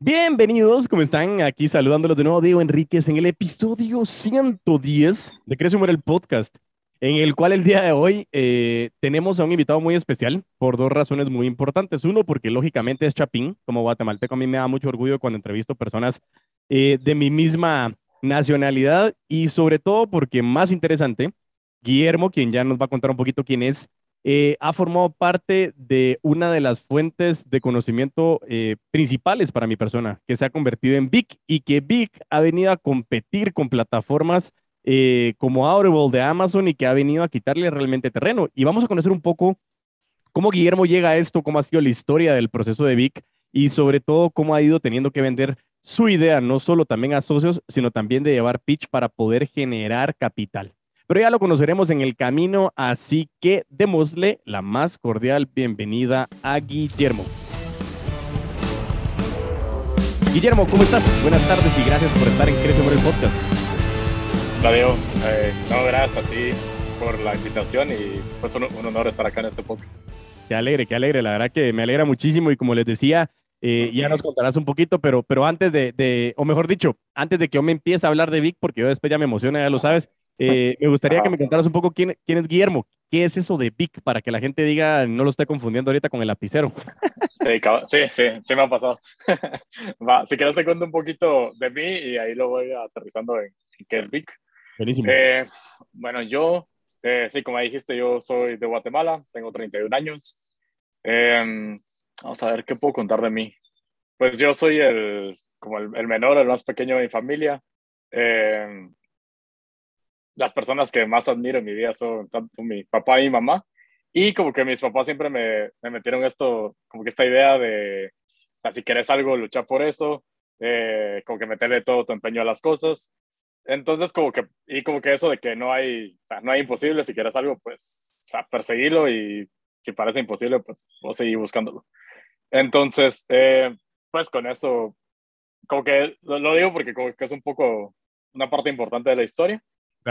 Bienvenidos, ¿cómo están? Aquí saludándolos de nuevo, Diego Enríquez, en el episodio 110 de Crece Muere el Podcast, en el cual el día de hoy eh, tenemos a un invitado muy especial por dos razones muy importantes. Uno, porque lógicamente es Chapín, como guatemalteco, a mí me da mucho orgullo cuando entrevisto personas eh, de mi misma nacionalidad y sobre todo porque más interesante, Guillermo, quien ya nos va a contar un poquito quién es, eh, ha formado parte de una de las fuentes de conocimiento eh, principales para mi persona, que se ha convertido en Vic y que Vic ha venido a competir con plataformas eh, como Audible de Amazon y que ha venido a quitarle realmente terreno. Y vamos a conocer un poco cómo Guillermo llega a esto, cómo ha sido la historia del proceso de Vic y sobre todo cómo ha ido teniendo que vender su idea, no solo también a socios, sino también de llevar pitch para poder generar capital pero ya lo conoceremos en el camino, así que démosle la más cordial bienvenida a Guillermo. Guillermo, ¿cómo estás? Buenas tardes y gracias por estar en Crece por el Podcast. Hola, eh, no, gracias a ti por la invitación y pues un, un, honor estar acá en este podcast. Qué alegre, qué alegre. La verdad que me alegra muchísimo y como les decía, eh, ya nos contarás un poquito, pero, pero antes de, de, o mejor dicho, antes de que yo me empiece a hablar de Vic, porque yo después ya me emociona, ya lo sabes, eh, me gustaría que me contaras un poco quién, quién, es Guillermo. ¿Qué es eso de Vic? Para que la gente diga, no lo esté confundiendo ahorita con el lapicero. Sí, sí, sí, sí me ha pasado. Va, si quieres te cuento un poquito de mí y ahí lo voy aterrizando en, qué es Vic. Buenísimo. Eh, bueno, yo, eh, sí, como dijiste, yo soy de Guatemala, tengo 31 años. Em, vamos a ver, ¿qué puedo contar de mí? Pues yo soy el, como el, el menor, el más pequeño de mi familia. Eh, las personas que más admiro en mi vida son tanto mi papá y mi mamá. Y como que mis papás siempre me, me metieron esto, como que esta idea de, o sea, si quieres algo, luchar por eso, eh, como que meterle todo tu empeño a las cosas. Entonces, como que, y como que eso de que no hay, o sea, no hay imposible, si quieres algo, pues, o sea, perseguirlo y si parece imposible, pues, vos seguir buscándolo. Entonces, eh, pues con eso, como que lo, lo digo porque como que es un poco una parte importante de la historia.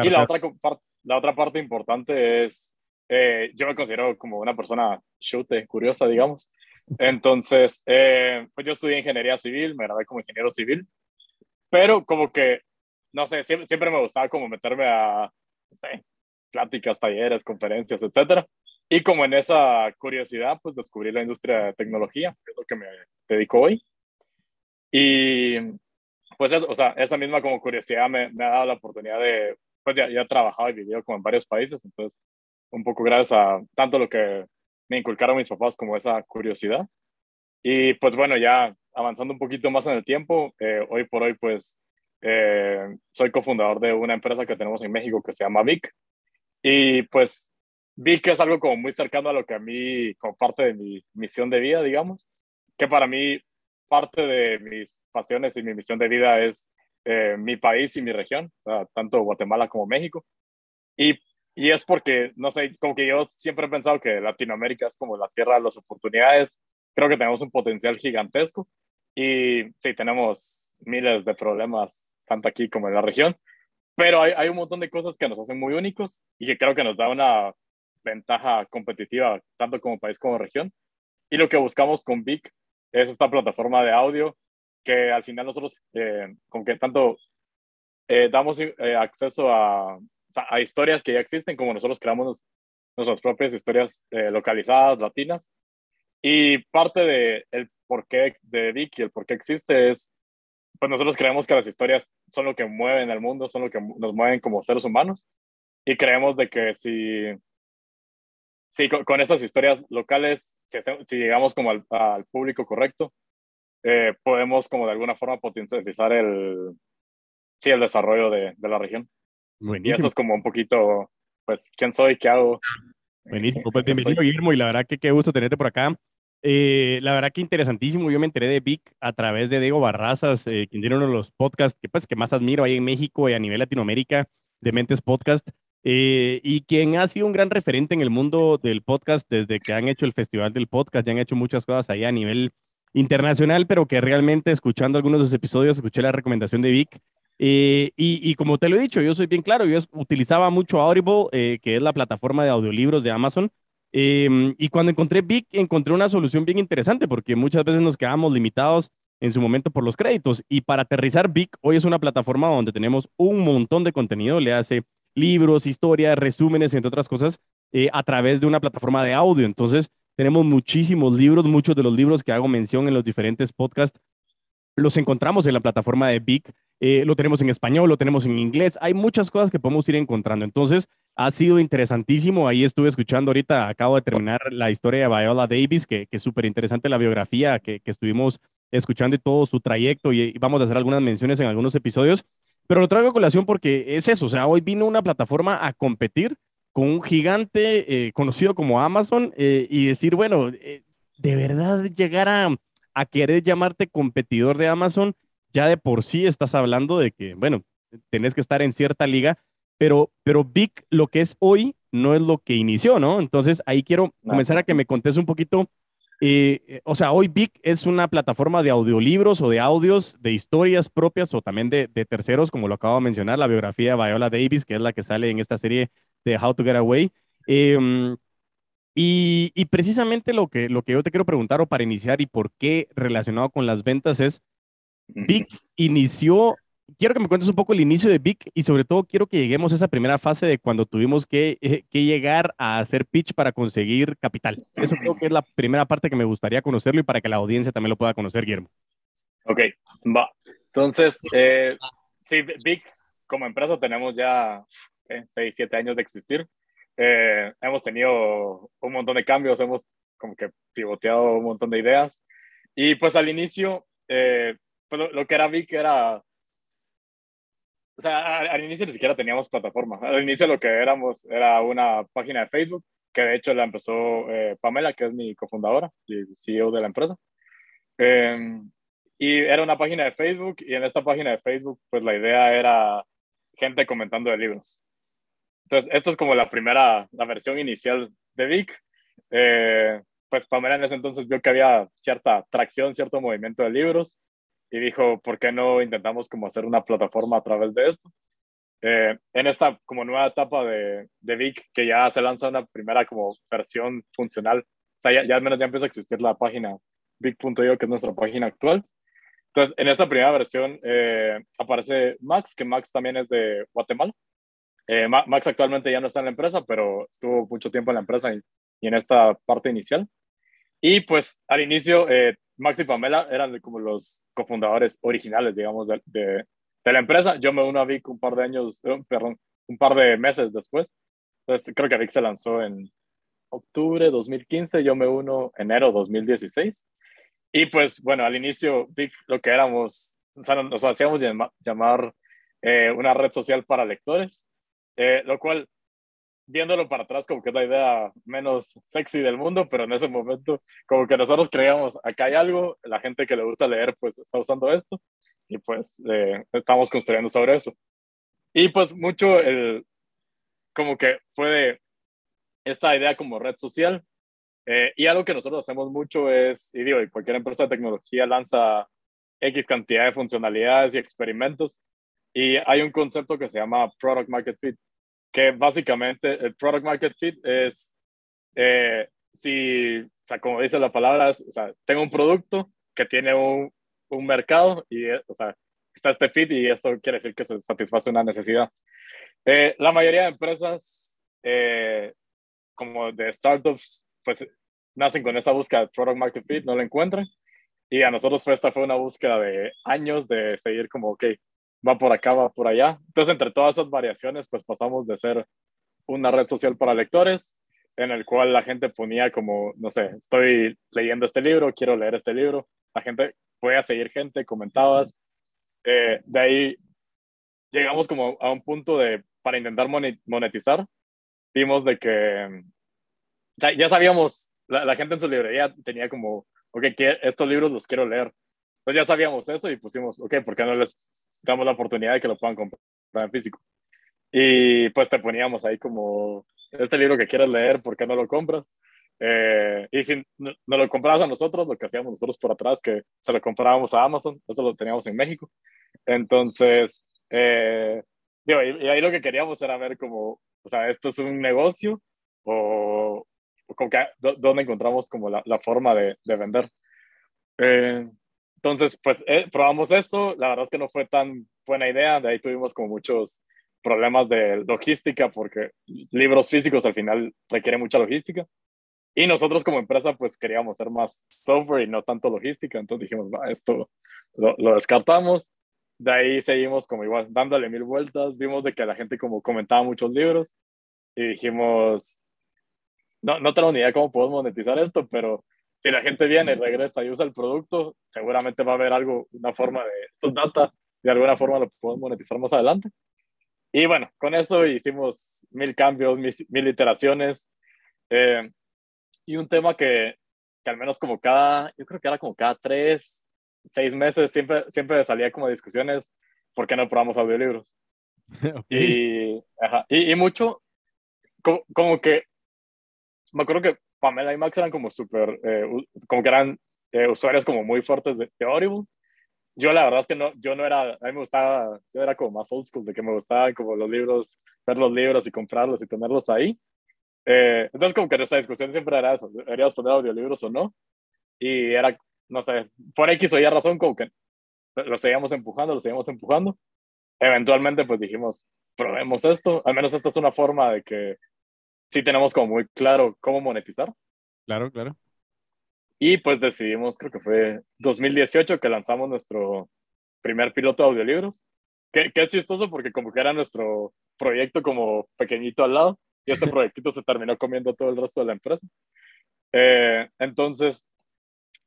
Claro, y la, claro. otra, la otra parte importante es, eh, yo me considero como una persona chute, curiosa, digamos. Entonces, eh, pues yo estudié ingeniería civil, me gradué como ingeniero civil, pero como que, no sé, siempre, siempre me gustaba como meterme a, no sé, pláticas, talleres, conferencias, etcétera. Y como en esa curiosidad, pues descubrí la industria de tecnología, que es lo que me dedico hoy. Y pues eso, o sea, esa misma como curiosidad me, me ha dado la oportunidad de pues ya, ya he trabajado y vivido como en varios países, entonces un poco gracias a tanto lo que me inculcaron mis papás como esa curiosidad. Y pues bueno, ya avanzando un poquito más en el tiempo, eh, hoy por hoy pues eh, soy cofundador de una empresa que tenemos en México que se llama Vic. Y pues Vic es algo como muy cercano a lo que a mí, como parte de mi misión de vida, digamos, que para mí parte de mis pasiones y mi misión de vida es eh, mi país y mi región, tanto Guatemala como México. Y, y es porque, no sé, como que yo siempre he pensado que Latinoamérica es como la tierra de las oportunidades. Creo que tenemos un potencial gigantesco y sí, tenemos miles de problemas, tanto aquí como en la región, pero hay, hay un montón de cosas que nos hacen muy únicos y que creo que nos da una ventaja competitiva, tanto como país como región. Y lo que buscamos con Vic es esta plataforma de audio que al final nosotros, eh, con que tanto eh, damos eh, acceso a, a, historias que ya existen, como nosotros creamos nuestras propias historias eh, localizadas, latinas. Y parte de el porqué de Vicky, el por qué existe es, pues nosotros creemos que las historias son lo que mueven el mundo, son lo que nos mueven como seres humanos. Y creemos de que si, si con, con estas historias locales, si, si llegamos como al, al público correcto, eh, podemos como de alguna forma potencializar el, sí, el desarrollo de, de la región. Buenísimo. Y eso es como un poquito, pues, quién soy, qué hago. Buenísimo, pues bienvenido Guillermo y la verdad que qué gusto tenerte por acá. Eh, la verdad que interesantísimo, yo me enteré de Vic a través de Diego Barrazas, eh, quien tiene uno de los podcasts que, pues, que más admiro ahí en México y a nivel Latinoamérica, de Mentes Podcast, eh, y quien ha sido un gran referente en el mundo del podcast desde que han hecho el Festival del Podcast, ya han hecho muchas cosas ahí a nivel internacional, pero que realmente escuchando algunos de los episodios escuché la recomendación de Vic. Eh, y, como te lo he dicho, yo soy bien claro, yo utilizaba mucho Audible, eh, que es la plataforma de audiolibros de Amazon. Eh, y cuando encontré Vic, encontré una solución bien interesante, porque muchas veces nos quedamos limitados en su momento por los créditos. Y para aterrizar, Vic hoy es una plataforma donde tenemos un montón de contenido, le hace libros, historias, resúmenes, entre otras cosas, eh, a través de una plataforma de audio. Entonces, tenemos muchísimos libros, muchos de los libros que hago mención en los diferentes podcasts los encontramos en la plataforma de Vic, eh, lo tenemos en español, lo tenemos en inglés, hay muchas cosas que podemos ir encontrando. Entonces, ha sido interesantísimo. Ahí estuve escuchando ahorita, acabo de terminar la historia de Viola Davis, que, es súper interesante la biografía que, estuvimos escuchando y todo su trayecto y, vamos a hacer algunas menciones en algunos episodios. Pero lo traigo a colación porque es eso, o sea, hoy vino una plataforma a competir con un gigante eh, conocido como Amazon eh, y decir, bueno, de verdad llegar a, a querer llamarte competidor de Amazon, ya de por sí estás hablando de que, bueno, tenés que estar en cierta liga, pero, pero Vic, lo que es hoy, no es lo que inició, ¿no? Entonces ahí quiero comenzar a que me contes un poquito. Eh, o sea, hoy Vic es una plataforma de audiolibros o de audios, de historias propias o también de, terceros, como lo acabo de mencionar, la biografía de Viola Davis, que es la que sale en esta serie de How to Get Away. Em, y, precisamente lo que, lo que yo te quiero preguntar o para iniciar y por qué relacionado con las ventas es, Vic inició, quiero que me cuentes un poco el inicio de Vic y sobre todo quiero que lleguemos a esa primera fase de cuando tuvimos que, eh, que llegar a hacer pitch para conseguir capital. Eso creo que es la primera parte que me gustaría conocerlo y para que la audiencia también lo pueda conocer, Guillermo. Ok, va. Entonces, eh, sí, Vic como empresa tenemos ya 6, 7 años de existir. Eh, hemos tenido un montón de cambios, hemos como que pivoteado un montón de ideas. Y pues al inicio, eh, pues lo, que era Vic era... O sea, al, inicio ni siquiera teníamos plataforma. Al inicio lo que éramos era una página de Facebook, que de hecho la empezó eh, Pamela, que es mi cofundadora y CEO de la empresa. Em, y era una página de Facebook y en esta página de Facebook, pues la idea era gente comentando de libros. Entonces, esta es como la primera, la versión inicial de Vic. Eh, pues Pamela en ese entonces vio que había cierta tracción, cierto movimiento de libros y dijo, ¿por qué no intentamos como hacer una plataforma a través de esto? Eh, en esta como nueva etapa de, de Vic, que ya se lanza una primera como versión funcional, o sea, ya, al menos ya empieza a existir la página Vic.io, que es nuestra página actual. Entonces, en esta primera versión eh, aparece Max, que Max también es de Guatemala. Eh, Max actualmente ya no está en la empresa, pero estuvo mucho tiempo en la empresa y, en esta parte inicial. Y pues al inicio, eh, Max y Pamela eran como los cofundadores originales, digamos, de, de, la empresa. Yo me uno a Vic un par de años, eh, perdón, un par de meses después. Entonces creo que Vic se lanzó en octubre 2015, yo me uno enero 2016. Y pues bueno, al inicio Vic lo que éramos, o sea, nos hacíamos llamar una red social para lectores eh, lo cual, viéndolo para atrás, como que es la idea menos sexy del mundo, pero en ese momento, como que nosotros creíamos, acá hay algo, la gente que le gusta leer, pues está usando esto, y pues eh, estamos construyendo sobre eso. Y pues mucho el, como que fue de esta idea como red social, eh, y algo que nosotros hacemos mucho es, y digo, cualquier empresa de tecnología lanza X cantidad de funcionalidades y experimentos, y hay un concepto que se llama Product Market Fit, que básicamente el Product Market Fit es, eh, si, o sea, como dice la palabra, o sea, tengo un producto que tiene un, un mercado y, o sea, está este fit y esto quiere decir que se satisface una necesidad. Eh, la mayoría de empresas, eh, como de startups, pues nacen con esa búsqueda de product market fit, no lo encuentran. Y a nosotros fue, esta fue una búsqueda de años de seguir como, ok, va por acá, va por allá. Entonces, entre todas esas variaciones, pues pasamos de ser una red social para lectores, en el cual la gente ponía como, no sé, estoy leyendo este libro, quiero leer este libro. La gente podía seguir gente, comentabas. Eh, de ahí llegamos como a un punto de, para intentar monetizar, vimos de que ya sabíamos, la, la, gente en su librería tenía como, ok, estos libros los quiero leer. Pues ya sabíamos eso y pusimos, ok, ¿por qué no les damos la oportunidad de que lo puedan comprar en físico? Y pues te poníamos ahí como, este libro que quieres leer, ¿por qué no lo compras? Eh, y si no, lo comprabas a nosotros, lo que hacíamos nosotros por atrás, que se lo comprábamos a Amazon, eso lo teníamos en México. Entonces, eh, digo, y, ahí lo que queríamos era ver como, o sea, esto es un negocio o, como que, dónde encontramos como la, la forma de, de vender. Eh, entonces, pues eh, probamos eso. La verdad es que no fue tan buena idea. De ahí tuvimos como muchos problemas de logística porque libros físicos al final requieren mucha logística. Y nosotros como empresa pues queríamos ser más software y no tanto logística. Entonces dijimos, va, esto lo, lo descartamos. De ahí seguimos como igual dándole mil vueltas. Vimos de que la gente como comentaba muchos libros y dijimos, no, no tengo ni idea cómo podemos monetizar esto, pero si la gente viene, regresa y usa el producto, seguramente va a haber algo, una forma de, estos data, de alguna forma lo podemos monetizar más adelante. Y bueno, con eso hicimos mil cambios, mil, mil iteraciones. Eh, y un tema que, que, al menos como cada, yo creo que era como cada tres, seis meses, siempre, siempre salía como discusiones, ¿por qué no probamos audiolibros? Okay. Y, ajá, y, y, mucho, como, como, que, me acuerdo que Pamela y Max eran como súper, eh, como que eran eh, usuarios como muy fuertes de, de Audible yo la verdad es que no, yo no era, a mí me gustaba, yo era como más old school, de que me gustaban como los libros, ver los libros y comprarlos y tenerlos ahí. Eh, entonces como que nuestra discusión siempre era eso, ¿deberíamos poner audiolibros o no? Y era, no sé, por X o Y razón como que lo seguíamos empujando, lo seguíamos empujando. Eventualmente pues dijimos, probemos esto, al menos esta es una forma de que sí tenemos como muy claro cómo monetizar. Claro, claro. Y pues decidimos, creo que fue 2018 que lanzamos nuestro primer piloto de audiolibros. Que, que es chistoso porque como que era nuestro proyecto como pequeñito al lado y este proyectito se terminó comiendo todo el resto de la empresa. Eh, entonces,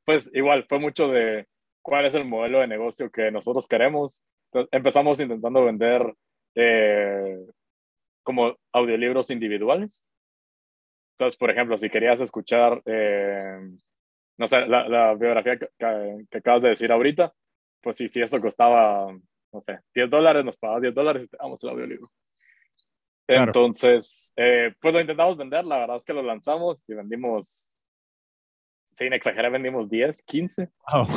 pues igual fue mucho de cuál es el modelo de negocio que nosotros queremos. Entonces, empezamos intentando vender eh, como audiolibros individuales. Entonces, por ejemplo, si querías escuchar eh, no sé, la, la biografía que, que, acabas de decir ahorita, pues sí, si eso costaba, no sé, 10 dólares, nos pagaba 10 dólares y te damos el audiolibro. Claro. Entonces, eh, pues lo intentamos vender, la verdad es que lo lanzamos y vendimos, sin exagerar, vendimos 10, 15. Wow.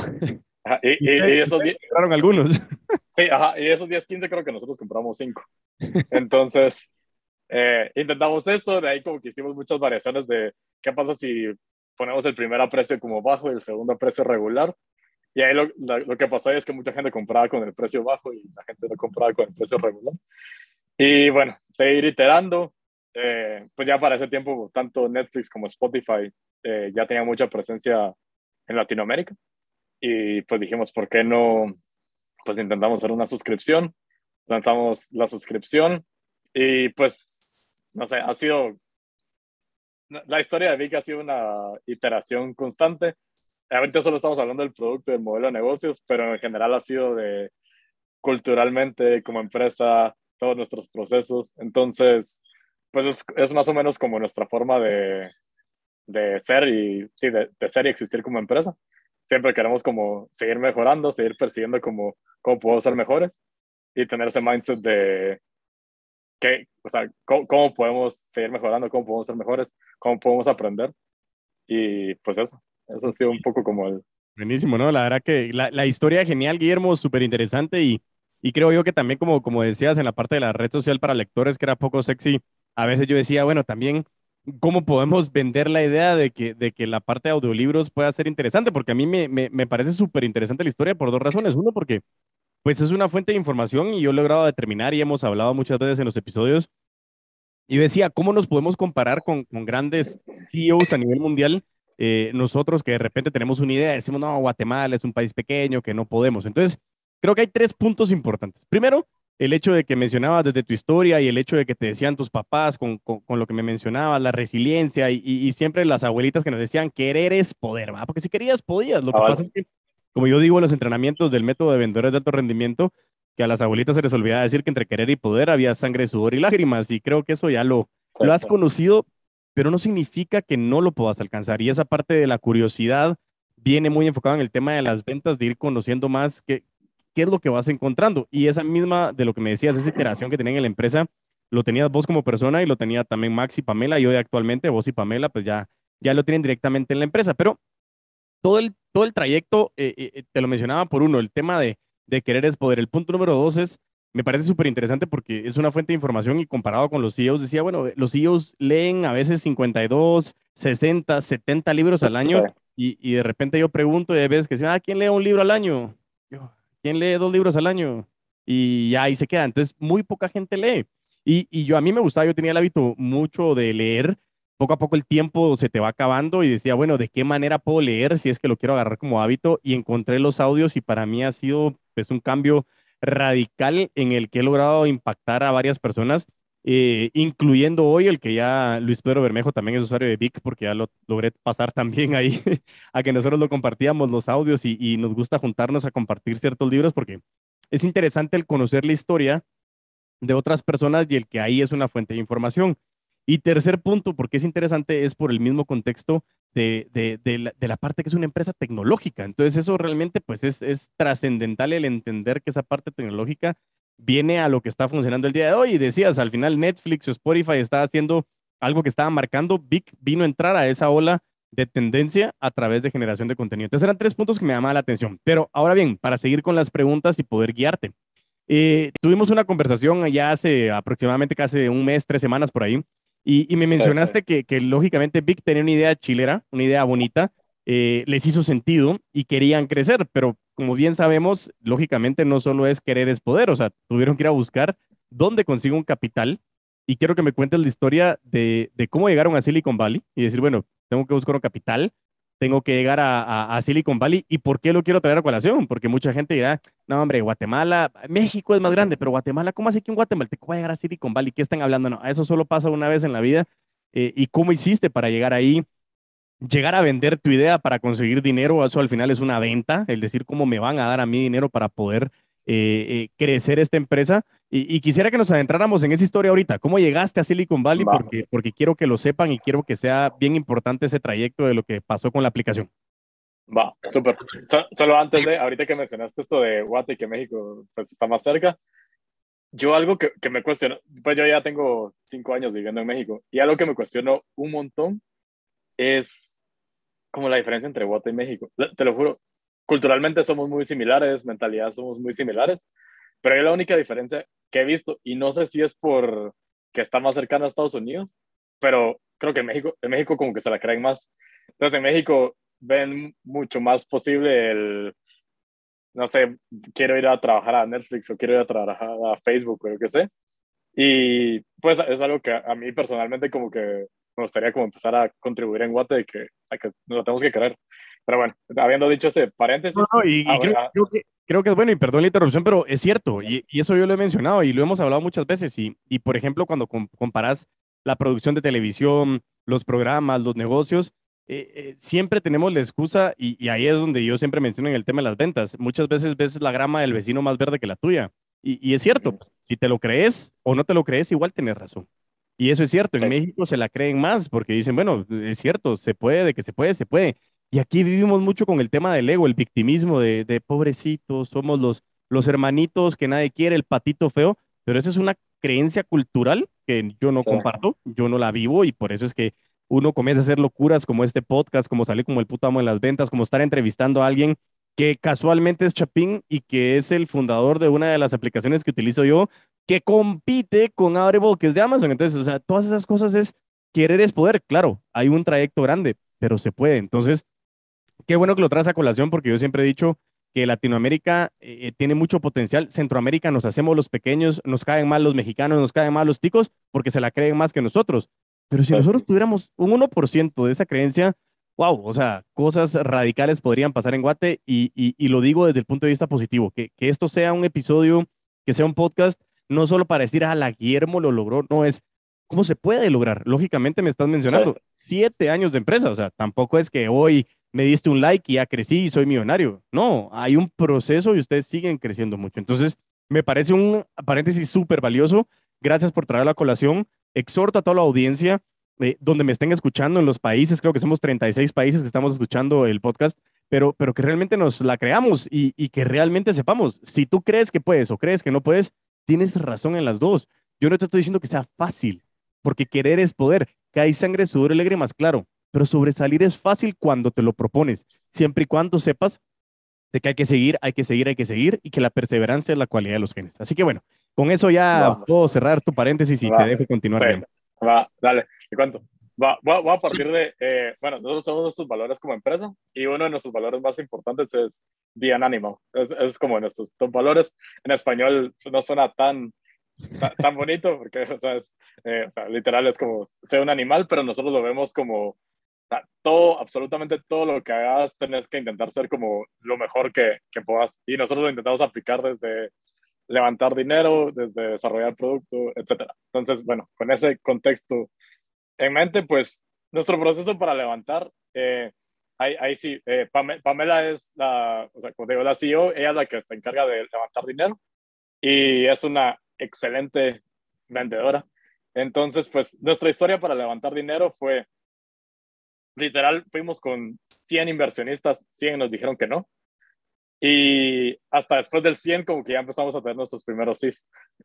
Ajá, y, y, y, esos 10... Compraron algunos. Sí, ajá, y esos 10, 15 creo que nosotros compramos 5. Entonces, eh, intentamos eso, de ahí como que hicimos muchas variaciones de qué pasa si ponemos el primer precio como bajo y el segundo precio regular. Y ahí lo, lo, lo, que pasó es que mucha gente compraba con el precio bajo y la gente no compraba con el precio regular. Y bueno, seguir iterando. Eh, pues ya para ese tiempo, tanto Netflix como Spotify eh, ya tenían mucha presencia en Latinoamérica. Y pues dijimos, ¿por qué no? Pues intentamos hacer una suscripción. Lanzamos la suscripción y pues, no sé, ha sido la historia de Vic ha sido una iteración constante. Ahorita solo estamos hablando del producto del modelo de negocios, pero en general ha sido de culturalmente, como empresa, todos nuestros procesos. Entonces, pues es, es más o menos como nuestra forma de, de ser y, sí, de, de, ser y existir como empresa. Siempre queremos como seguir mejorando, seguir persiguiendo como cómo podemos ser mejores y tener ese mindset de qué, o sea, cómo, cómo, podemos seguir mejorando, cómo podemos ser mejores, cómo podemos aprender. Y pues eso, eso ha sido un poco como el... Buenísimo, ¿no? La verdad que la, la historia genial, Guillermo, súper interesante y, y creo yo que también como, como decías en la parte de la red social para lectores que era poco sexy, a veces yo decía, bueno, también cómo podemos vender la idea de que, de que la parte de audiolibros pueda ser interesante, porque a mí me, me, me parece súper interesante la historia por dos razones. Uno, porque pues es una fuente de información y yo he logrado determinar y hemos hablado muchas veces en los episodios. Y decía, ¿cómo nos podemos comparar con, con grandes CEOs a nivel mundial? Eh, nosotros que de repente tenemos una idea, decimos, no, Guatemala es un país pequeño, que no podemos. Entonces, creo que hay tres puntos importantes. Primero, el hecho de que mencionabas desde tu historia y el hecho de que te decían tus papás con, con, con lo que me mencionabas, la resiliencia y, y, y, siempre las abuelitas que nos decían, querer es poder, ¿va? Porque si querías, podías. Lo que ah, pasa es que como yo digo en los entrenamientos del método de vendedores de alto rendimiento, que a las abuelitas se les olvidaba decir que entre querer y poder había sangre, sudor y lágrimas, y creo que eso ya lo, lo has conocido, pero no significa que no lo puedas alcanzar. Y esa parte de la curiosidad viene muy enfocada en el tema de las ventas, de ir conociendo más qué, qué es lo que vas encontrando. Y esa misma de lo que me decías, esa iteración que tenían en la empresa, lo tenías vos como persona y lo tenía también Max y Pamela, y hoy actualmente vos y Pamela, pues ya, ya lo tienen directamente en la empresa. Pero todo el, todo el trayecto, eh, eh, te lo mencionaba por uno, el tema de, de querer es poder. El punto número dos es, me parece súper interesante porque es una fuente de información y comparado con los CEOs, decía, bueno, los CEOs leen a veces 52, 60, 70 libros al año Y, y, de repente yo pregunto y hay veces que dicen, ah, ¿quién lee un libro al año? Yo, ¿quién lee dos libros al año? Y ya ahí se queda. Entonces, muy poca gente lee. Y, y yo a mí me gustaba, yo tenía el hábito mucho de leer. Poco a poco el tiempo se te va acabando y decía, bueno, ¿de qué manera puedo leer si es que lo quiero agarrar como hábito? Y encontré los audios y para mí ha sido pues un cambio radical en el que he logrado impactar a varias personas, eh, incluyendo hoy el que ya Luis Pedro Bermejo también es usuario de Vic, porque ya lo logré pasar también ahí a que nosotros lo compartíamos los audios y, y nos gusta juntarnos a compartir ciertos libros porque es interesante el conocer la historia de otras personas y el que ahí es una fuente de información. Y tercer punto, porque es interesante, es por el mismo contexto de, de, la, parte que es una empresa tecnológica. Entonces eso realmente pues es, es trascendental el entender que esa parte tecnológica viene a lo que está funcionando el día de hoy. Y decías, al final Netflix o Spotify está haciendo algo que estaba marcando, Vic vino a entrar a esa ola de tendencia a través de generación de contenido. Entonces eran tres puntos que me llamaban la atención. Pero ahora bien, para seguir con las preguntas y poder guiarte. Eh, tuvimos una conversación ya hace aproximadamente casi un mes, tres semanas por ahí, y, me mencionaste Que, que, lógicamente Vic tenía una idea chilera, una idea bonita, eh, les hizo sentido y querían crecer, pero como bien sabemos, lógicamente no solo es querer es poder, o sea, tuvieron que ir a buscar dónde consigo un capital. Y quiero que me cuentes la historia de, de cómo llegaron a Silicon Valley y decir, bueno, tengo que buscar un capital, tengo que llegar a, Silicon Valley. ¿Y por qué lo quiero traer a colación? Porque mucha gente dirá, no, hombre, Guatemala, México es más grande, pero Guatemala, ¿cómo hace que un guatemalteco va a llegar a Silicon Valley? ¿Qué están hablando? No, eso solo pasa una vez en la vida. Eh, ¿Y cómo hiciste para llegar ahí? Llegar a vender tu idea para conseguir dinero, eso al final es una venta, el decir cómo me van a dar a mí dinero para poder eh, eh, crecer esta empresa. Y, quisiera que nos adentráramos en esa historia ahorita. ¿Cómo llegaste a Silicon Valley? Porque, porque quiero que lo sepan y quiero que sea bien importante ese trayecto de lo que pasó con la aplicación. Va, súper. solo antes de, ahorita que mencionaste esto de Guate y que México pues, está más cerca, yo algo que, que me cuestiono, pues yo ya tengo cinco años viviendo en México y algo que me cuestiono un montón es como la diferencia entre Guate y México. Te lo juro, culturalmente somos muy similares, mentalidad somos muy similares, pero la única diferencia que he visto, y no sé si es por que está más cercano a Estados Unidos, pero creo que en México, en México como que se la creen más. Entonces en México ven mucho más posible el, no sé, quiero ir a trabajar a Netflix o quiero ir a trabajar a Facebook o lo que sé. Y pues es algo que a mí personalmente como que me gustaría como empezar a contribuir en Guate, que, que nos lo tenemos que creer. Pero bueno, habiendo dicho ese paréntesis. y, creo, que, creo que es bueno, y perdón la interrupción, pero es cierto, y, y, eso yo lo he mencionado y lo hemos hablado muchas veces. Y, y por ejemplo, cuando comparas la producción de televisión, los programas, los negocios, eh, eh, siempre tenemos la excusa, y, ahí es donde yo siempre menciono en el tema de las ventas. Muchas veces ves la grama del vecino más verde que la tuya. Y, es cierto, si te lo crees o no te lo crees, igual tienes razón. Y eso es cierto, en México se la creen más porque dicen, bueno, es cierto, se puede, de que se puede, se puede. Y aquí vivimos mucho con el tema del ego, el victimismo de, de pobrecitos, somos los, los hermanitos que nadie quiere, el patito feo, pero esa es una creencia cultural que yo no comparto, yo no la vivo y por eso es que uno comienza a hacer locuras como este podcast, como salir como el puto amo en las ventas, como estar entrevistando a alguien que casualmente es Chapín y que es el fundador de una de las aplicaciones que utilizo yo, que compite con Audible, que es de Amazon. Entonces, o sea, todas esas cosas es querer es poder. Claro, hay un trayecto grande, pero se puede. Entonces, qué bueno que lo traes a colación porque yo siempre he dicho que Latinoamérica eh, tiene mucho potencial. Centroamérica nos hacemos los pequeños, nos caen mal los mexicanos, nos caen mal los ticos porque se la creen más que nosotros. Pero si nosotros tuviéramos un 1% de esa creencia, wow, o sea, cosas radicales podrían pasar en Guate y, y, lo digo desde el punto de vista positivo, que, que, esto sea un episodio, que sea un podcast, no solo para decir, ah, la Guillermo lo logró, no es cómo se puede lograr. Lógicamente me estás mencionando siete años de empresa, o sea, tampoco es que hoy me diste un like y ya crecí y soy millonario. No, hay un proceso y ustedes siguen creciendo mucho. Entonces, me parece un paréntesis súper valioso. Gracias por traer la colación. Exhorto a toda la audiencia eh, donde me estén escuchando en los países, creo que somos 36 países que estamos escuchando el podcast, pero, pero que realmente nos la creamos y, y que realmente sepamos, si tú crees que puedes o crees que no puedes, tienes razón en las dos. Yo no te estoy diciendo que sea fácil, porque querer es poder, que hay sangre, sudor y lágrimas, claro, pero sobresalir es fácil cuando te lo propones, siempre y cuando sepas de que hay que seguir, hay que seguir, hay que seguir y que la perseverancia es la cualidad de los genes. Así que bueno, con eso ya puedo cerrar tu paréntesis y te dejo continuar. Va, dale, ¿y cuánto? Va, va, a partir de, eh, bueno, nosotros tenemos nuestros valores como empresa y uno de nuestros valores más importantes es Be an Animal. Es, es como nuestros top valores. En español no suena tan, tan, bonito porque, o sea, es, eh, o sea, literal es como ser un animal, pero nosotros lo vemos como todo, absolutamente todo lo que hagas, tenés que intentar ser como lo mejor que, que puedas. Y nosotros lo intentamos aplicar desde levantar dinero, desde desarrollar producto, etc. Entonces, bueno, con ese contexto en mente, pues nuestro proceso para levantar, eh, ahí, ahí, sí, eh, Pamela es la, o sea, como digo, la CEO, ella es la que se encarga de levantar dinero y es una excelente vendedora. Entonces, pues nuestra historia para levantar dinero fue, literal, fuimos con 100 inversionistas, 100 nos dijeron que no. Y hasta después del 100, como que ya empezamos a tener nuestros primeros sí.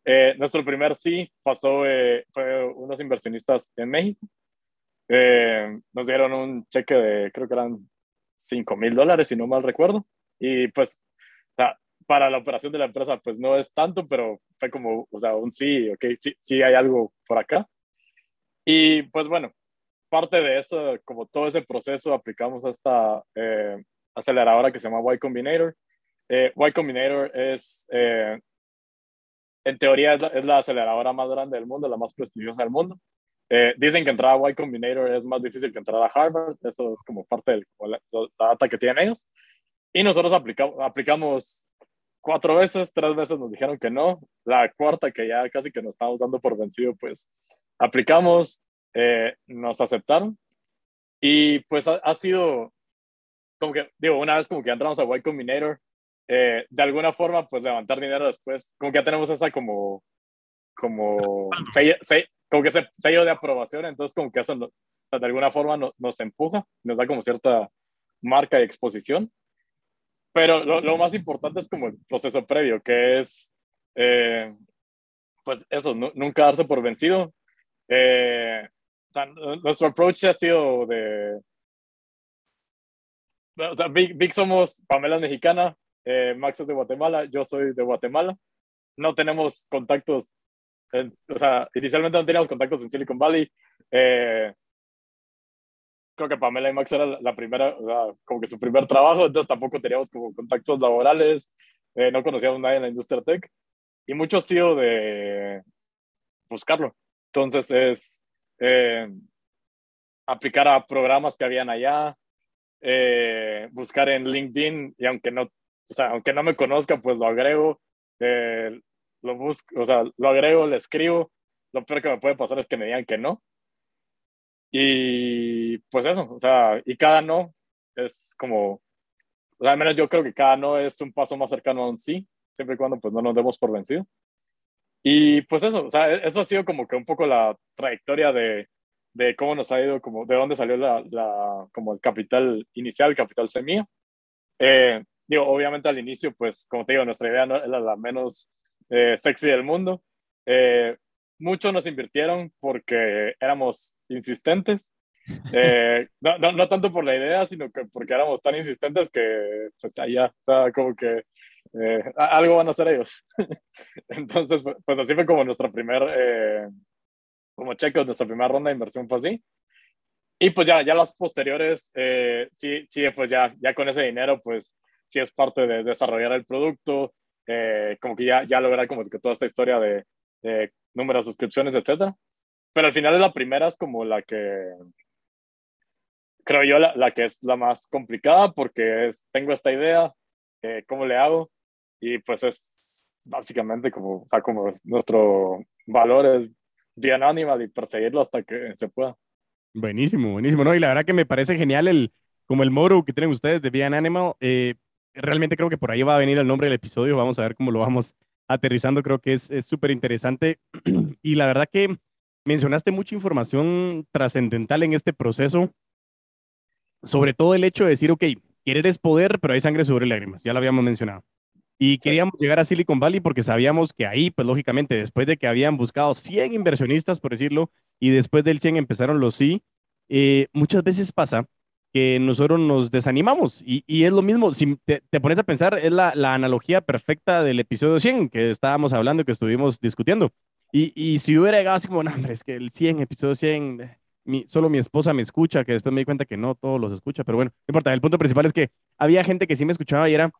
Eh, nuestro primer sí pasó, eh, fue unos inversionistas en México. Eh, nos dieron un cheque de, creo que eran 5 mil dólares, si no mal recuerdo. Y pues, para la operación de la empresa, pues no es tanto, pero fue como, o sea, un sí, ok, sí, sí hay algo por acá. Y pues bueno, parte de eso, como todo ese proceso, aplicamos a esta aceleradora que se llama Y Combinator. Eh, y Combinator es, eh, en teoría, es la, aceleradora más grande del mundo, la más prestigiosa del mundo. Eh, dicen que entrar a Y Combinator es más difícil que entrar a Harvard, eso es como parte de la, data que tienen ellos. Y nosotros aplicamos, aplicamos cuatro veces, tres veces nos dijeron que no. La cuarta, que ya casi que nos estábamos dando por vencido, pues aplicamos, eh, nos aceptaron. Y pues ha, ha, sido, como que, digo, una vez como que entramos a Y Combinator, eh, de alguna forma, pues levantar dinero después, como que ya tenemos esa como, como, sello, como que sello de aprobación, entonces como que eso de alguna forma nos empuja, nos da como cierta marca y exposición. Pero lo, lo más importante es como el proceso previo, que es, eh, pues eso, nunca darse por vencido. Eh, nuestro approach ha sido de, o sea, Big, somos, Pamela mexicana, eh, Max es de Guatemala, yo soy de Guatemala. No tenemos contactos, o sea, inicialmente no teníamos contactos en Silicon Valley. Eh, creo que Pamela y Max era la primera, o sea, como que su primer trabajo, entonces tampoco teníamos como contactos laborales, eh, no conocíamos a nadie en la industria tech. Y mucho ha sido de buscarlo. Entonces es aplicar a programas que habían allá, eh, buscar en LinkedIn y aunque no, o sea, aunque no me conozca, pues lo agrego, eh, lo busco, o sea, lo agrego, le escribo. Lo peor que me puede pasar es que me digan que no. Y pues eso, o sea, y cada no es como, o sea, al menos yo creo que cada no es un paso más cercano a un sí, siempre y cuando pues no nos demos por vencido. Y pues eso, o sea, eso ha sido como que un poco la trayectoria de, de cómo nos ha ido, como de dónde salió la, la como el capital inicial, el capital semilla. Eh, digo, obviamente al inicio, pues como te digo, nuestra idea no era la menos eh, sexy del mundo. Eh, muchos nos invirtieron porque éramos insistentes. no, no, no, tanto por la idea, sino que porque éramos tan insistentes que, pues allá, o sea, como que algo van a hacer ellos. Entonces, pues, así fue como nuestra primer como checos, nuestra primera ronda de inversión fue así. Y pues ya, ya las posteriores, eh, sí, sí, pues ya, ya con ese dinero, pues sí es parte de desarrollar el producto, eh, como que ya, ya lograr como que toda esta historia de, de números, suscripciones, etcétera. Pero al final es la primera, es como la que, creo yo, la, la que es la más complicada porque es, tengo esta idea, eh, ¿cómo le hago? Y pues es básicamente como, o sea, como nuestro valor es bien Animal y perseguirlo hasta que se pueda. Buenísimo, buenísimo, ¿no? Y la verdad que me parece genial el, como el moro que tienen ustedes de Bien Animal. Eh, realmente creo que por ahí va a venir el nombre del episodio. Vamos a ver cómo lo vamos aterrizando. Creo que es súper interesante. y la verdad que mencionaste mucha información trascendental en este proceso. Sobre todo el hecho de decir, ok, querer es poder, pero hay sangre sobre lágrimas. Ya lo habíamos mencionado. Y queríamos llegar a Silicon Valley porque sabíamos que ahí, pues lógicamente, después de que habían buscado 100 inversionistas, por decirlo, y después del 100 empezaron los sí, eh, muchas veces pasa que nosotros nos desanimamos y, y es lo mismo, si te, pones a pensar, es la, la, analogía perfecta del episodio 100 que estábamos hablando, que estuvimos discutiendo. Y, y si hubiera llegado así como, no, hombre, es que el 100, episodio 100, mi, solo mi esposa me escucha, que después me di cuenta que no todos los escucha, pero bueno, no importa. El punto principal es que había gente que sí me escuchaba y era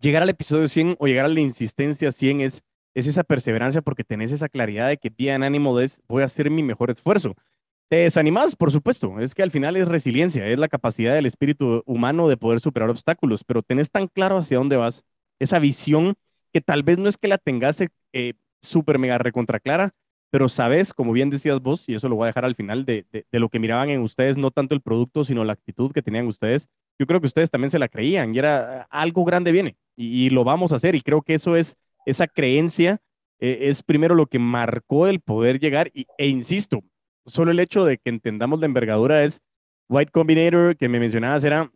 llegar al episodio 100 o llegar a la insistencia 100 es, es esa perseverancia porque tenés esa claridad de que bien ánimo de voy a hacer mi mejor esfuerzo. Te desanimas, por supuesto, es que al final es resiliencia, es la capacidad del espíritu humano de poder superar obstáculos, pero tenés tan claro hacia dónde vas, esa visión que tal vez no es que la tengas eh, súper mega recontra clara, pero sabes, como bien decías vos, y eso lo voy a dejar al final, de, lo que miraban en ustedes, no tanto el producto, sino la actitud que tenían ustedes. Yo creo que ustedes también se la creían y era algo grande viene y, lo vamos a hacer. Y creo que eso es, esa creencia eh, es primero lo que marcó el poder llegar. Y, e insisto, solo el hecho de que entendamos la envergadura es White Combinator, que me mencionabas, era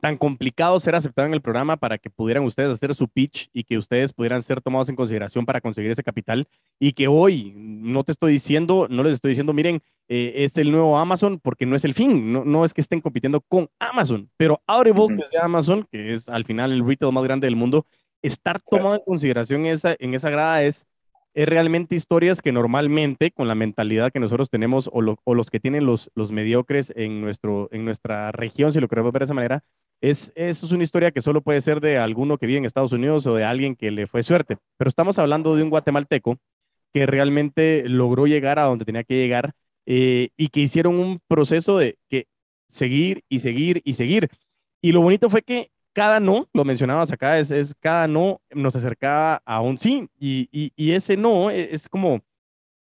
tan complicado ser aceptado en el programa para que pudieran ustedes hacer su pitch y que ustedes pudieran ser tomados en consideración para conseguir ese capital y que hoy no te estoy diciendo, no les estoy diciendo, miren, eh, es el nuevo Amazon porque no es el fin, no, no es que estén compitiendo con Amazon, pero Audible, que Amazon, que es al final el retail más grande del mundo, estar tomado en consideración esa, en esa grada es es realmente historias que normalmente con la mentalidad que nosotros tenemos o, los que tienen los, los mediocres en, nuestro, en nuestra región, si lo queremos ver de esa manera, es, es una historia que solo puede ser de alguno que vive en Estados Unidos o de alguien que le fue suerte. Pero estamos hablando de un guatemalteco que realmente logró llegar a donde tenía que llegar eh, y que hicieron un proceso de que seguir y seguir y seguir. Y lo bonito fue que cada no, lo mencionabas acá, es, es cada no nos acercaba a un sí, y, y, ese no e, es, como,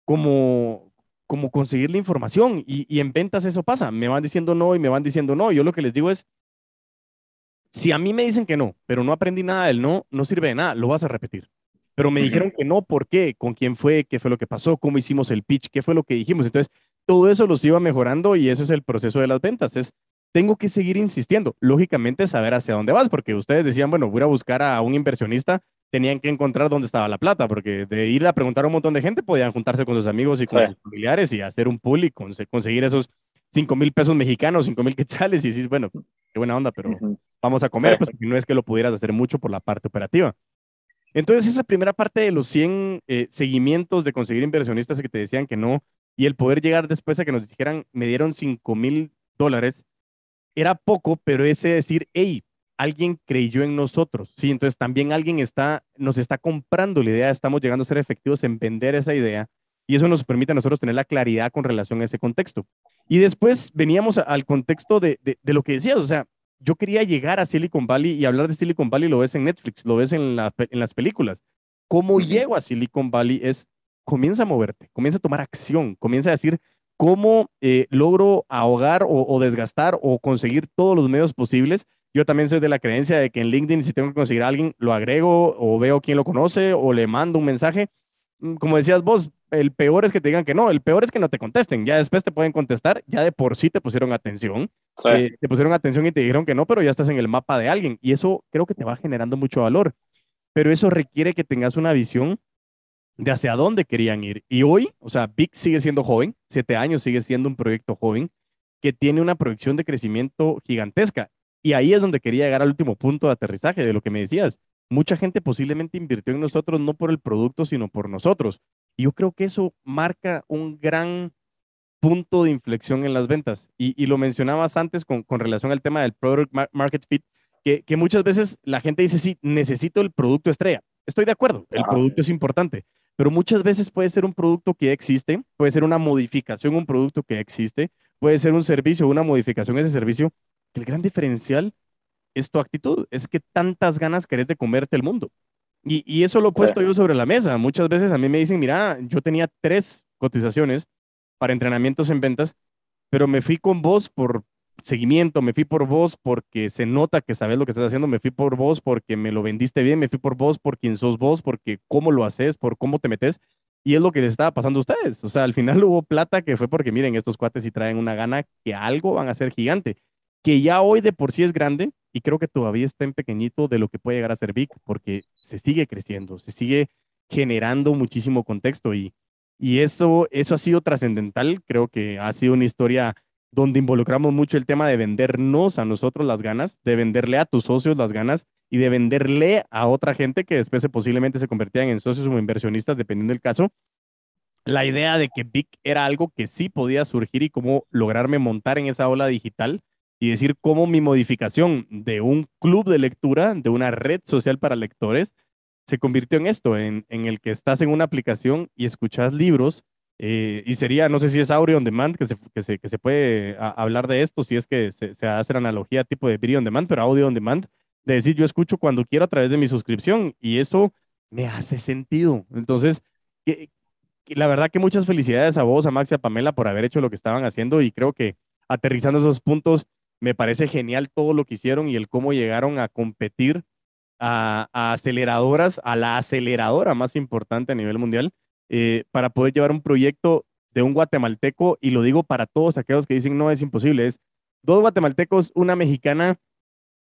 como, como conseguir la información, y, y, en ventas eso pasa, me van diciendo no y me van diciendo no, yo lo que les digo es, si a mí me dicen que no, pero no aprendí nada del no, no sirve de nada, lo vas a repetir. Pero me dijeron que no, ¿por qué? ¿Con quién fue? ¿Qué fue lo que pasó? ¿Cómo hicimos el pitch? ¿Qué fue lo que dijimos? Entonces, todo eso los iba mejorando y ese es el proceso de las ventas. Es tengo que seguir insistiendo. Lógicamente, saber hacia dónde vas, porque ustedes decían, bueno, voy a buscar a un inversionista, tenían que encontrar dónde estaba la plata, porque de ir a preguntar a un montón de gente, podían juntarse con sus amigos y con sus familiares y hacer un pool y conseguir esos 5 mil pesos mexicanos, 5 mil quetzales, y decís, bueno, qué buena onda, pero vamos a comer, pues no es que lo pudieras hacer mucho por la parte operativa. Entonces, esa primera parte de los 100 eh, seguimientos de conseguir inversionistas que te decían que no, y el poder llegar después a que nos dijeran, me dieron 5 mil dólares, era poco, pero ese decir, hey, alguien creyó en nosotros, ¿sí? Entonces también alguien está, nos está comprando la idea, estamos llegando a ser efectivos en vender esa idea y eso nos permite a nosotros tener la claridad con relación a ese contexto. Y después veníamos al contexto de, de, lo que decías, o sea, yo quería llegar a Silicon Valley y hablar de Silicon Valley lo ves en Netflix, lo ves en, en las películas. ¿Cómo llego a Silicon Valley? Es, comienza a moverte, comienza a tomar acción, comienza a decir, cómo eh, logro ahogar o, desgastar o conseguir todos los medios posibles. Yo también soy de la creencia de que en LinkedIn, si tengo que conseguir a alguien, lo agrego o veo quién lo conoce o le mando un mensaje. Mm, como decías vos, el peor es que te digan que no, el peor es que no te contesten. Ya después te pueden contestar, ya de por sí te pusieron atención. Eh, te pusieron atención y te dijeron que no, pero ya estás en el mapa de alguien. Y eso creo que te va generando mucho valor. Pero eso requiere que tengas una visión de hacia dónde querían ir. Y hoy, o sea, Big sigue siendo joven, siete años sigue siendo un proyecto joven que tiene una proyección de crecimiento gigantesca. Y ahí es donde quería llegar al último punto de aterrizaje de lo que me decías. Mucha gente posiblemente invirtió en nosotros no por el producto, sino por nosotros. Y yo creo que eso marca un gran punto de inflexión en las ventas. Y, lo mencionabas antes con, con, relación al tema del product market fit, que, que muchas veces la gente dice, sí, necesito el producto estrella. Estoy de acuerdo, el producto es importante, pero muchas veces puede ser un producto que existe, puede ser una modificación, un producto que existe, puede ser un servicio, una modificación de ese servicio. El gran diferencial es tu actitud, es que tantas ganas querés de comerte el mundo. Y, y eso lo he puesto yo sobre la mesa. Muchas veces a mí me dicen, mira, yo tenía tres cotizaciones para entrenamientos en ventas, pero me fui con vos por seguimiento, me fui por vos porque se nota que sabes lo que estás haciendo, me fui por vos porque me lo vendiste bien, me fui por vos por quien sos vos, porque cómo lo haces, por cómo te metes. Y es lo que les estaba pasando a ustedes. O sea, al final hubo plata que fue porque, miren, estos cuates y traen una gana que algo van a ser gigante, que ya hoy de por sí es grande y creo que todavía está en pequeñito de lo que puede llegar a ser big, porque se sigue creciendo, se sigue generando muchísimo contexto y, y eso, eso ha sido trascendental. Creo que ha sido una historia donde involucramos mucho el tema de vendernos a nosotros las ganas, de venderle a tus socios las ganas y de venderle a otra gente que después posiblemente se convertían en socios o inversionistas, dependiendo del caso, la idea de que Vic era algo que sí podía surgir y cómo lograrme montar en esa ola digital y decir cómo mi modificación de un club de lectura, de una red social para lectores, se convirtió en esto, en, en el que estás en una aplicación y escuchas libros. Eh, y sería, no sé si es audio on demand, que se, que se, que se puede hablar de esto, si es que se, se, hace la analogía tipo de video on demand, pero audio on demand, de decir yo escucho cuando quiero a través de mi suscripción y eso me hace sentido. Entonces, que, la verdad que muchas felicidades a vos, a Max y a Pamela por haber hecho lo que estaban haciendo y creo que aterrizando esos puntos, me parece genial todo lo que hicieron y el cómo llegaron a competir a, aceleradoras, a la aceleradora más importante a nivel mundial, eh, para poder llevar un proyecto de un guatemalteco, y lo digo para todos aquellos que dicen no es imposible, es dos guatemaltecos, una mexicana,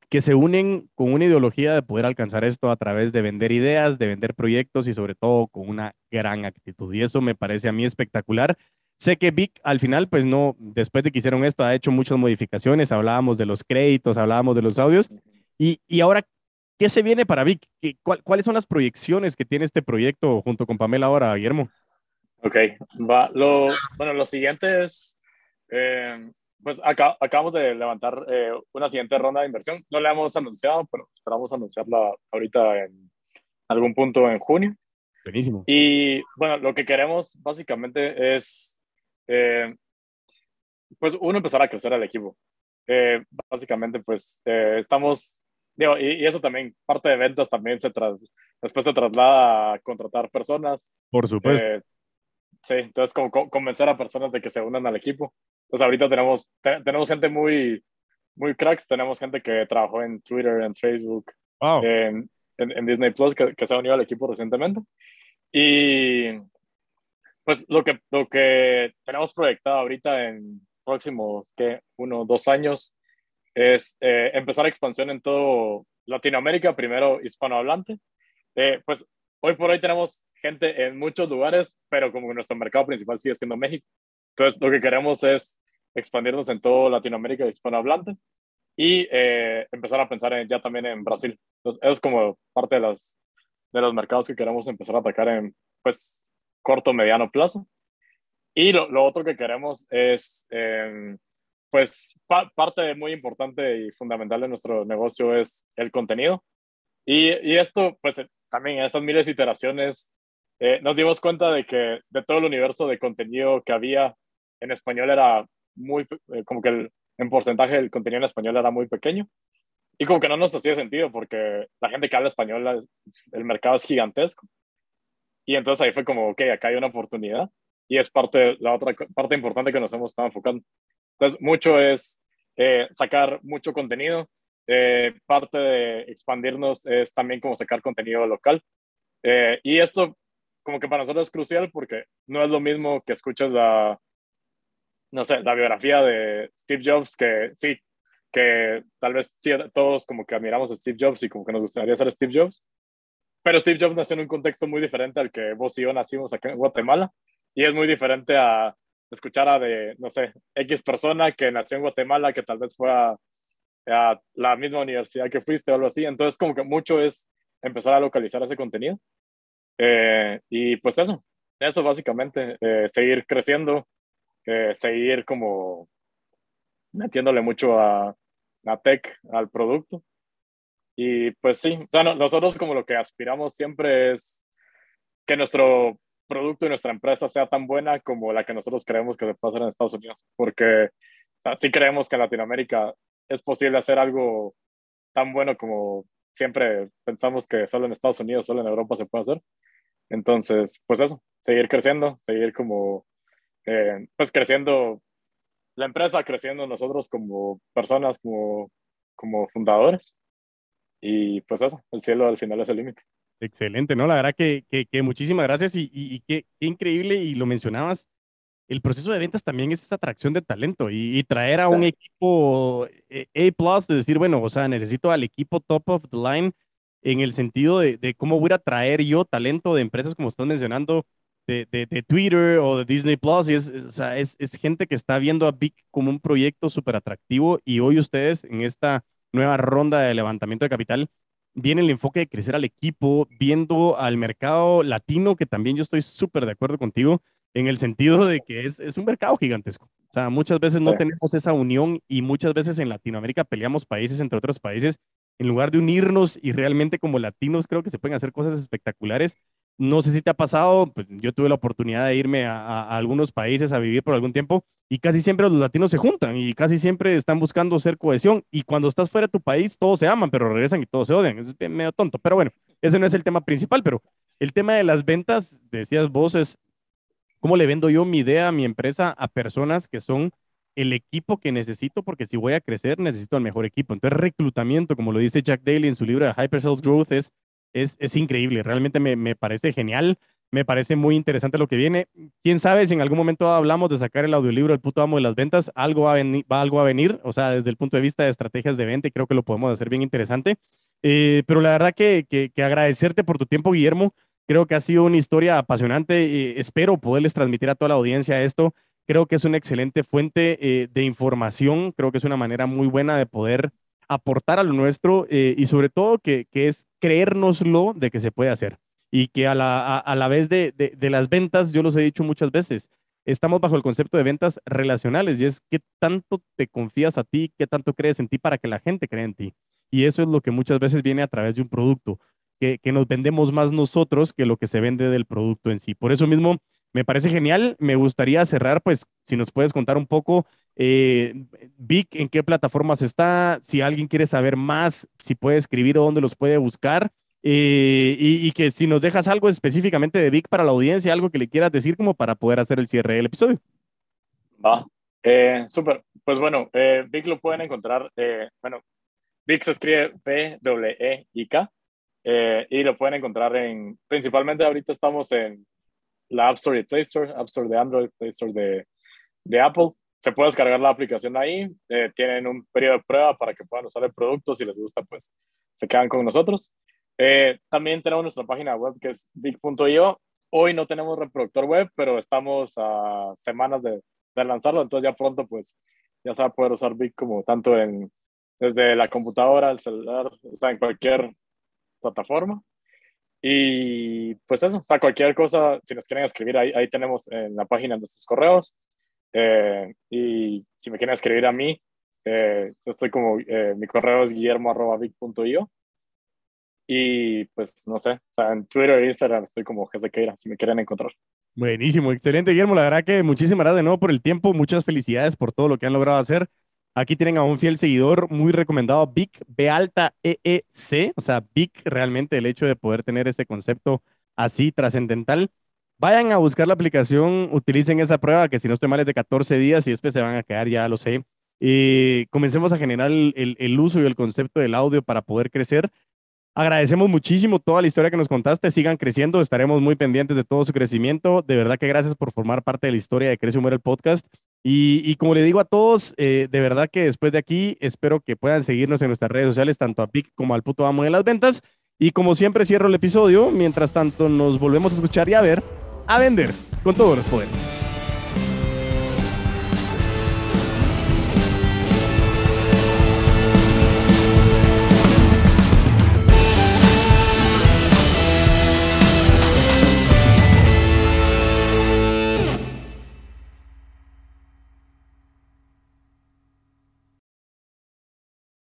que se unen con una ideología de poder alcanzar esto a través de vender ideas, de vender proyectos y sobre todo con una gran actitud. Y eso me parece a mí espectacular. Sé que Vic al final, pues no, después de que hicieron esto, ha hecho muchas modificaciones, hablábamos de los créditos, hablábamos de los audios. Y, y ahora, ¿qué se viene para Vic? ¿Cuáles son las proyecciones que tiene este proyecto junto con Pamela ahora, Guillermo? Ok, va. Lo, bueno, lo siguiente es, eh, pues acá, acabamos de levantar eh, una siguiente ronda de inversión. No la hemos anunciado, pero esperamos anunciarla ahorita en algún punto en junio. Buenísimo. Y bueno, lo que queremos básicamente es, eh, pues uno, empezar a crecer el equipo. Eh, básicamente, pues estamos, digo, y, eso también, parte de ventas también se tras, después se traslada a contratar personas. Por supuesto. sí, entonces como convencer a personas de que se unan al equipo. Entonces ahorita tenemos, tenemos gente muy, muy cracks, tenemos gente que trabajó en Twitter, en Facebook, en, en, Disney Plus, que, que, se ha unido al equipo recientemente. Y pues lo que, lo que tenemos proyectado ahorita en próximos, ¿qué? Uno, dos años, es eh, empezar expansión en todo Latinoamérica, primero hispanohablante. Eh, pues hoy por hoy tenemos gente en muchos lugares, pero como nuestro mercado principal sigue siendo México. Entonces, lo que queremos es expandirnos en toda Latinoamérica hispanohablante y eh, empezar a pensar en, ya también en Brasil. Entonces, eso es como parte de, las, de los mercados que queremos empezar a atacar en, pues, corto, mediano plazo. Y lo, lo otro que queremos es, eh, pues, parte muy importante y fundamental de nuestro negocio es el contenido. Y, y esto, pues, también en estas miles de iteraciones, eh, nos dimos cuenta de que de todo el universo de contenido que había en español era muy, eh, como que el, en porcentaje el contenido en español era muy pequeño. Y como que no nos hacía sentido porque la gente que habla español, el mercado es gigantesco. Y entonces ahí fue como, ok, acá hay una oportunidad. Y es parte, la otra parte importante que nos hemos estado enfocando. Entonces, mucho es eh, sacar mucho contenido. Eh, parte de expandirnos es también como sacar contenido local. y esto como que para nosotros es crucial porque no es lo mismo que escuchas la, no sé, la biografía de Steve Jobs, que sí, que tal vez sí, todos como que admiramos a Steve Jobs y como que nos gustaría ser Steve Jobs, pero Steve Jobs nació en un contexto muy diferente al que vos y yo nacimos acá en Guatemala y es muy diferente a escuchar a de, no sé, X persona que nació en Guatemala, que tal vez fue a, la misma universidad que fuiste o algo así. Entonces, como que mucho es empezar a localizar ese contenido. Eh, y pues eso, eso básicamente, eh, seguir creciendo, seguir como metiéndole mucho a la tech, al producto. Y pues sí, o sea, nosotros como lo que aspiramos siempre es que nuestro producto y nuestra empresa sea tan buena como la que nosotros creemos que se puede hacer en Estados Unidos, porque o sí creemos que en Latinoamérica es posible hacer algo tan bueno como siempre pensamos que solo en Estados Unidos, solo en Europa se puede hacer. Entonces, pues eso, seguir creciendo, seguir como eh, pues creciendo la empresa, creciendo nosotros como personas, como, como fundadores. Y pues eso, el cielo al final es el límite. Excelente, ¿no? La verdad que, que, muchísimas gracias y, y, qué, increíble, y lo mencionabas, el proceso de ventas también es esa atracción de talento y, traer a un equipo eh, A, de decir, bueno, o sea, necesito al equipo top of the line en el sentido de, de cómo voy a traer yo talento de empresas como estás mencionando, de, Twitter o de Disney Plus, y es, es, es, gente que está viendo a Big como un proyecto súper atractivo y hoy ustedes en esta nueva ronda de levantamiento de capital viene el enfoque de crecer al equipo, viendo al mercado latino, que también yo estoy súper de acuerdo contigo, en el sentido de que es, es un mercado gigantesco. O sea, muchas veces no tenemos esa unión y muchas veces en Latinoamérica peleamos países entre otros países en lugar de unirnos y realmente como latinos creo que se pueden hacer cosas espectaculares. No sé si te ha pasado, pues yo tuve la oportunidad de irme a, algunos países a vivir por algún tiempo y casi siempre los latinos se juntan y casi siempre están buscando ser cohesión y cuando estás fuera de tu país todos se aman, pero regresan y todos se odian. Es medio tonto, pero bueno, ese no es el tema principal, pero el tema de las ventas, decías vos, es cómo le vendo yo mi idea, mi empresa a personas que son el equipo que necesito, porque si voy a crecer, necesito el mejor equipo. Entonces, reclutamiento, como lo dice Jack Daly en su libro de Hyper Sales Growth, es, es, es increíble. Realmente me, me, parece genial. Me parece muy interesante lo que viene. Quién sabe si en algún momento hablamos de sacar el audiolibro El puto amo de las ventas, algo va a, venir, va, algo a venir, o sea, desde el punto de vista de estrategias de venta, creo que lo podemos hacer bien interesante. Eh, pero la verdad que, que, agradecerte por tu tiempo, Guillermo. Creo que ha sido una historia apasionante. y espero poderles transmitir a toda la audiencia esto. Creo que es una excelente fuente eh, de información, creo que es una manera muy buena de poder aportar a lo nuestro eh, y sobre todo que, que, es creérnoslo de que se puede hacer y que a la, a, la vez de, de, de, las ventas, yo los he dicho muchas veces, estamos bajo el concepto de ventas relacionales y es qué tanto te confías a ti, qué tanto crees en ti para que la gente cree en ti. Y eso es lo que muchas veces viene a través de un producto, que, que nos vendemos más nosotros que lo que se vende del producto en sí. Por eso mismo, me parece genial. Me gustaría cerrar, pues, si nos puedes contar un poco, eh, Vic, en qué plataformas está, si alguien quiere saber más, si puede escribir o dónde los puede buscar. Eh, y, que si nos dejas algo específicamente de Vic para la audiencia, algo que le quieras decir como para poder hacer el cierre del episodio. Va, eh, súper. Pues bueno, eh, Vic lo pueden encontrar, eh, bueno, Vic se escribe P-W-E-I-K y lo pueden encontrar en, principalmente ahorita estamos en la App Store y Play Store, App Store de Android, Play Store de, de Apple. Se puede descargar la aplicación ahí. Eh, tienen un periodo de prueba para que puedan usar el producto. Si les gusta, pues se quedan con nosotros. Eh, también tenemos nuestra página web que es big.io. Hoy no tenemos reproductor web, pero estamos a semanas de, lanzarlo. Entonces ya pronto, pues ya se va a poder usar Big como tanto en, desde la computadora, el celular, o sea, en cualquier plataforma. Y pues eso, o sea, cualquier cosa, si nos quieren escribir, ahí, ahí tenemos en la página nuestros correos. Eh, y si me quieren escribir a mí, eh, estoy como, eh, mi correo es guillermo.vic.io. Y pues no sé, o en Twitter e Instagram estoy como Jesequeira, si me quieren encontrar. Buenísimo, excelente, Guillermo. La verdad que muchísimas gracias de nuevo por el tiempo. Muchas felicidades por todo lo que han logrado hacer. Aquí tienen a un fiel seguidor muy recomendado, Vic, B alta E E C, o sea, Vic realmente el hecho de poder tener ese concepto así trascendental. Vayan a buscar la aplicación, utilicen esa prueba que si no estoy mal es de 14 días y después se van a quedar, ya lo sé. Y comencemos a generar el, el, uso y el concepto del audio para poder crecer. Agradecemos muchísimo toda la historia que nos contaste. Sigan creciendo. Estaremos muy pendientes de todo su crecimiento. De verdad que gracias por formar parte de la historia de Crece Humor el podcast. Y, como le digo a todos, eh, de verdad que después de aquí espero que puedan seguirnos en nuestras redes sociales, tanto a PIC como al puto amo de las ventas. Y como siempre cierro el episodio, mientras tanto nos volvemos a escuchar y a ver, a vender con todos los poderes.